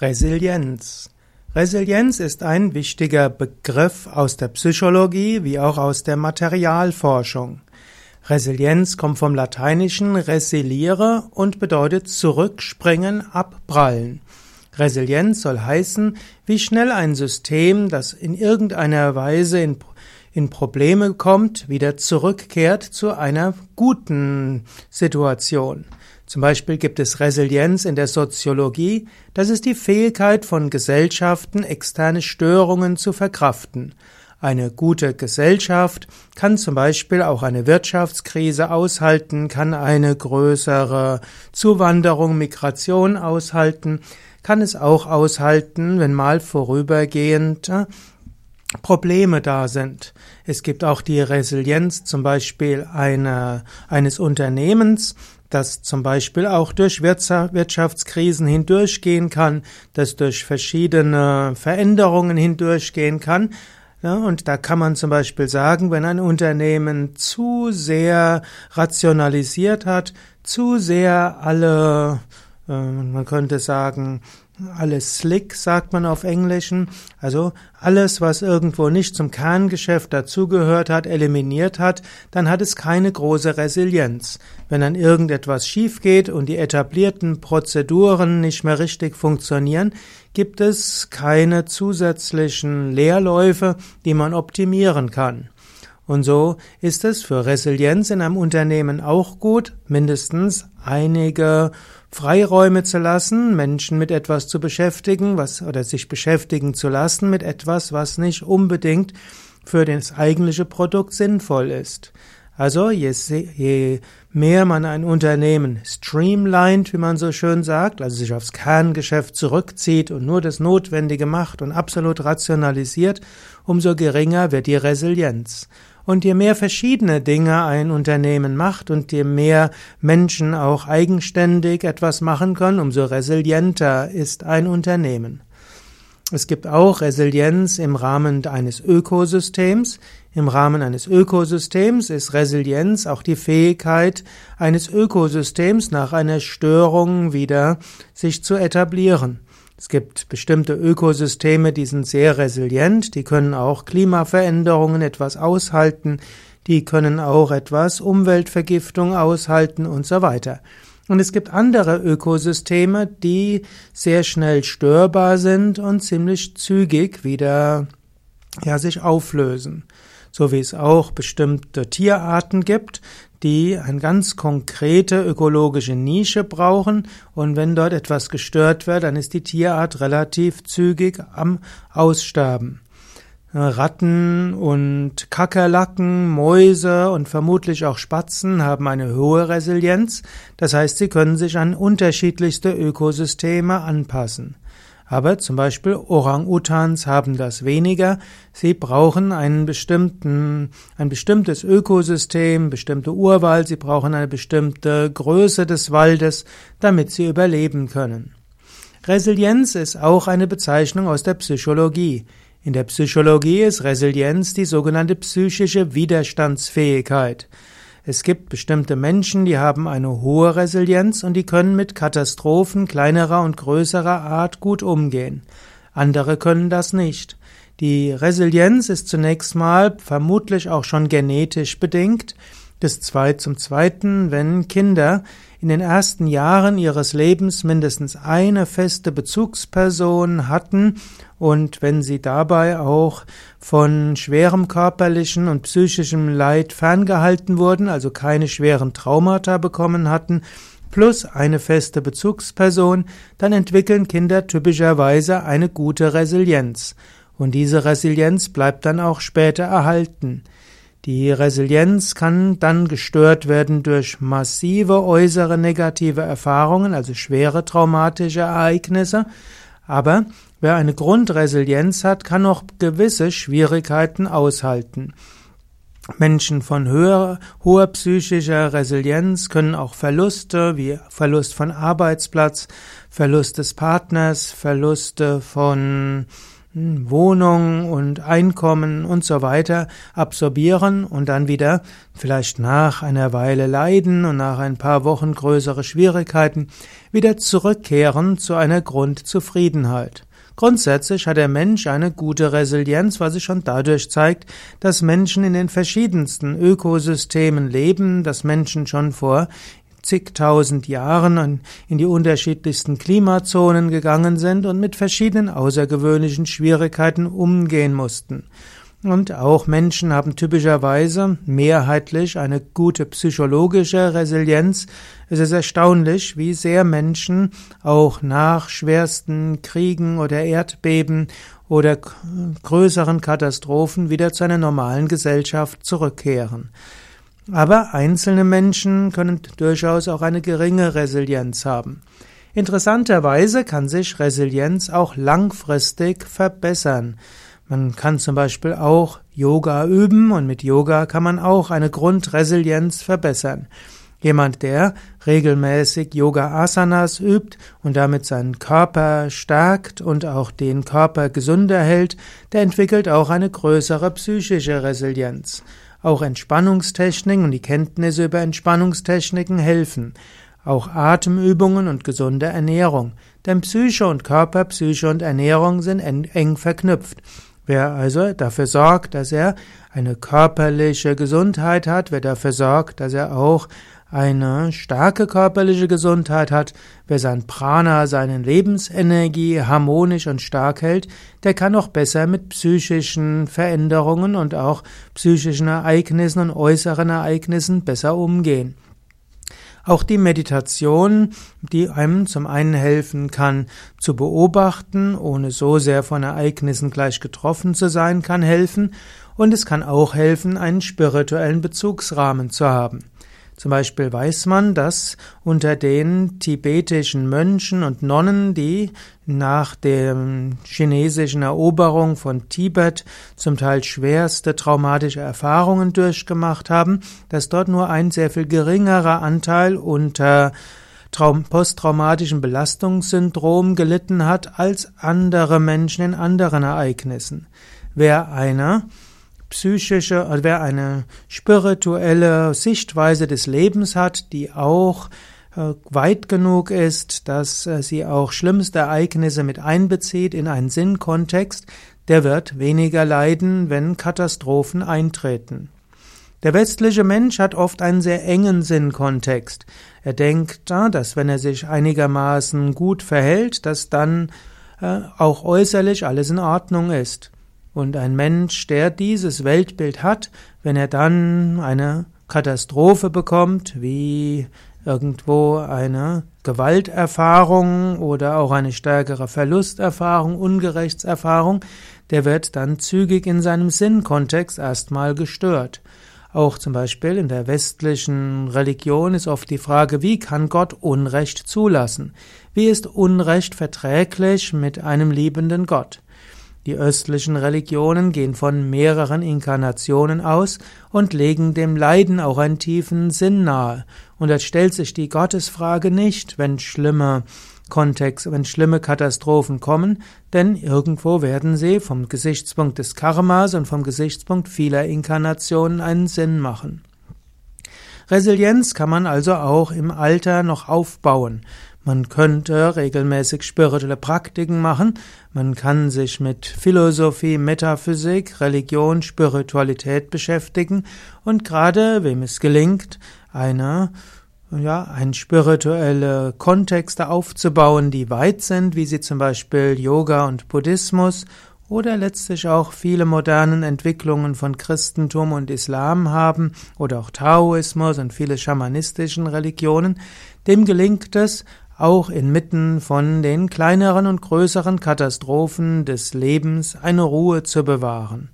Resilienz. Resilienz ist ein wichtiger Begriff aus der Psychologie wie auch aus der Materialforschung. Resilienz kommt vom lateinischen resiliere und bedeutet zurückspringen, abprallen. Resilienz soll heißen, wie schnell ein System, das in irgendeiner Weise in, in Probleme kommt, wieder zurückkehrt zu einer guten Situation. Zum Beispiel gibt es Resilienz in der Soziologie, das ist die Fähigkeit von Gesellschaften, externe Störungen zu verkraften. Eine gute Gesellschaft kann zum Beispiel auch eine Wirtschaftskrise aushalten, kann eine größere Zuwanderung, Migration aushalten, kann es auch aushalten, wenn mal vorübergehend äh, Probleme da sind. Es gibt auch die Resilienz zum Beispiel einer, eines Unternehmens, das zum Beispiel auch durch Wirtschaftskrisen hindurchgehen kann, das durch verschiedene Veränderungen hindurchgehen kann. Ja, und da kann man zum Beispiel sagen, wenn ein Unternehmen zu sehr rationalisiert hat, zu sehr alle, man könnte sagen, alles slick, sagt man auf Englischen. Also alles, was irgendwo nicht zum Kerngeschäft dazugehört hat, eliminiert hat, dann hat es keine große Resilienz. Wenn dann irgendetwas schief geht und die etablierten Prozeduren nicht mehr richtig funktionieren, gibt es keine zusätzlichen Leerläufe, die man optimieren kann. Und so ist es für Resilienz in einem Unternehmen auch gut, mindestens einige Freiräume zu lassen, Menschen mit etwas zu beschäftigen, was oder sich beschäftigen zu lassen mit etwas, was nicht unbedingt für das eigentliche Produkt sinnvoll ist. Also je, je mehr man ein Unternehmen streamlined, wie man so schön sagt, also sich aufs Kerngeschäft zurückzieht und nur das Notwendige macht und absolut rationalisiert, umso geringer wird die Resilienz. Und je mehr verschiedene Dinge ein Unternehmen macht und je mehr Menschen auch eigenständig etwas machen können, umso resilienter ist ein Unternehmen. Es gibt auch Resilienz im Rahmen eines Ökosystems. Im Rahmen eines Ökosystems ist Resilienz auch die Fähigkeit eines Ökosystems nach einer Störung wieder sich zu etablieren. Es gibt bestimmte Ökosysteme, die sind sehr resilient, die können auch Klimaveränderungen etwas aushalten, die können auch etwas Umweltvergiftung aushalten und so weiter. Und es gibt andere Ökosysteme, die sehr schnell störbar sind und ziemlich zügig wieder ja, sich auflösen. So wie es auch bestimmte Tierarten gibt, die eine ganz konkrete ökologische Nische brauchen und wenn dort etwas gestört wird, dann ist die Tierart relativ zügig am Aussterben. Ratten und Kakerlaken, Mäuse und vermutlich auch Spatzen haben eine hohe Resilienz, das heißt, sie können sich an unterschiedlichste Ökosysteme anpassen. Aber zum Beispiel Orang-Utans haben das weniger. Sie brauchen einen bestimmten, ein bestimmtes Ökosystem, bestimmte Urwald, sie brauchen eine bestimmte Größe des Waldes, damit sie überleben können. Resilienz ist auch eine Bezeichnung aus der Psychologie. In der Psychologie ist Resilienz die sogenannte psychische Widerstandsfähigkeit. Es gibt bestimmte Menschen, die haben eine hohe Resilienz und die können mit Katastrophen kleinerer und größerer Art gut umgehen. Andere können das nicht. Die Resilienz ist zunächst mal vermutlich auch schon genetisch bedingt. Das zweit zum Zweiten, wenn Kinder in den ersten Jahren ihres Lebens mindestens eine feste Bezugsperson hatten und wenn sie dabei auch von schwerem körperlichen und psychischem Leid ferngehalten wurden, also keine schweren Traumata bekommen hatten, plus eine feste Bezugsperson, dann entwickeln Kinder typischerweise eine gute Resilienz. Und diese Resilienz bleibt dann auch später erhalten. Die Resilienz kann dann gestört werden durch massive äußere negative Erfahrungen, also schwere traumatische Ereignisse. Aber wer eine Grundresilienz hat, kann auch gewisse Schwierigkeiten aushalten. Menschen von höher, hoher psychischer Resilienz können auch Verluste wie Verlust von Arbeitsplatz, Verlust des Partners, Verluste von Wohnung und Einkommen und so weiter absorbieren und dann wieder vielleicht nach einer Weile leiden und nach ein paar Wochen größere Schwierigkeiten wieder zurückkehren zu einer Grundzufriedenheit. Grundsätzlich hat der Mensch eine gute Resilienz, was sich schon dadurch zeigt, dass Menschen in den verschiedensten Ökosystemen leben, dass Menschen schon vor zigtausend Jahren in die unterschiedlichsten Klimazonen gegangen sind und mit verschiedenen außergewöhnlichen Schwierigkeiten umgehen mussten. Und auch Menschen haben typischerweise mehrheitlich eine gute psychologische Resilienz. Es ist erstaunlich, wie sehr Menschen auch nach schwersten Kriegen oder Erdbeben oder größeren Katastrophen wieder zu einer normalen Gesellschaft zurückkehren. Aber einzelne Menschen können durchaus auch eine geringe Resilienz haben. Interessanterweise kann sich Resilienz auch langfristig verbessern. Man kann zum Beispiel auch Yoga üben und mit Yoga kann man auch eine Grundresilienz verbessern. Jemand, der regelmäßig Yoga Asanas übt und damit seinen Körper stärkt und auch den Körper gesünder hält, der entwickelt auch eine größere psychische Resilienz. Auch Entspannungstechniken und die Kenntnisse über Entspannungstechniken helfen. Auch Atemübungen und gesunde Ernährung. Denn Psyche und Körper, Psyche und Ernährung sind eng verknüpft. Wer also dafür sorgt, dass er eine körperliche Gesundheit hat, wer dafür sorgt, dass er auch eine starke körperliche Gesundheit hat, wer sein Prana, seine Lebensenergie harmonisch und stark hält, der kann auch besser mit psychischen Veränderungen und auch psychischen Ereignissen und äußeren Ereignissen besser umgehen. Auch die Meditation, die einem zum einen helfen kann, zu beobachten, ohne so sehr von Ereignissen gleich getroffen zu sein, kann helfen, und es kann auch helfen, einen spirituellen Bezugsrahmen zu haben. Zum Beispiel weiß man, dass unter den tibetischen Mönchen und Nonnen, die nach der chinesischen Eroberung von Tibet zum Teil schwerste traumatische Erfahrungen durchgemacht haben, dass dort nur ein sehr viel geringerer Anteil unter posttraumatischen Belastungssyndrom gelitten hat als andere Menschen in anderen Ereignissen. Wer einer psychische, also wer eine spirituelle Sichtweise des Lebens hat, die auch äh, weit genug ist, dass äh, sie auch schlimmste Ereignisse mit einbezieht in einen Sinnkontext, der wird weniger leiden, wenn Katastrophen eintreten. Der westliche Mensch hat oft einen sehr engen Sinnkontext. Er denkt, ah, dass wenn er sich einigermaßen gut verhält, dass dann äh, auch äußerlich alles in Ordnung ist. Und ein Mensch, der dieses Weltbild hat, wenn er dann eine Katastrophe bekommt, wie irgendwo eine Gewalterfahrung oder auch eine stärkere Verlusterfahrung, Ungerechtserfahrung, der wird dann zügig in seinem Sinnkontext erstmal gestört. Auch zum Beispiel in der westlichen Religion ist oft die Frage, wie kann Gott Unrecht zulassen? Wie ist Unrecht verträglich mit einem liebenden Gott? Die östlichen Religionen gehen von mehreren Inkarnationen aus und legen dem Leiden auch einen tiefen Sinn nahe. Und es stellt sich die Gottesfrage nicht, wenn schlimme Kontext, wenn schlimme Katastrophen kommen, denn irgendwo werden sie vom Gesichtspunkt des Karmas und vom Gesichtspunkt vieler Inkarnationen einen Sinn machen. Resilienz kann man also auch im Alter noch aufbauen. Man könnte regelmäßig spirituelle Praktiken machen. Man kann sich mit Philosophie, Metaphysik, Religion, Spiritualität beschäftigen. Und gerade, wem es gelingt, eine ja, ein spirituelle Kontexte aufzubauen, die weit sind, wie sie zum Beispiel Yoga und Buddhismus oder letztlich auch viele modernen Entwicklungen von Christentum und Islam haben oder auch Taoismus und viele schamanistischen Religionen, dem gelingt es, auch inmitten von den kleineren und größeren Katastrophen des Lebens eine Ruhe zu bewahren.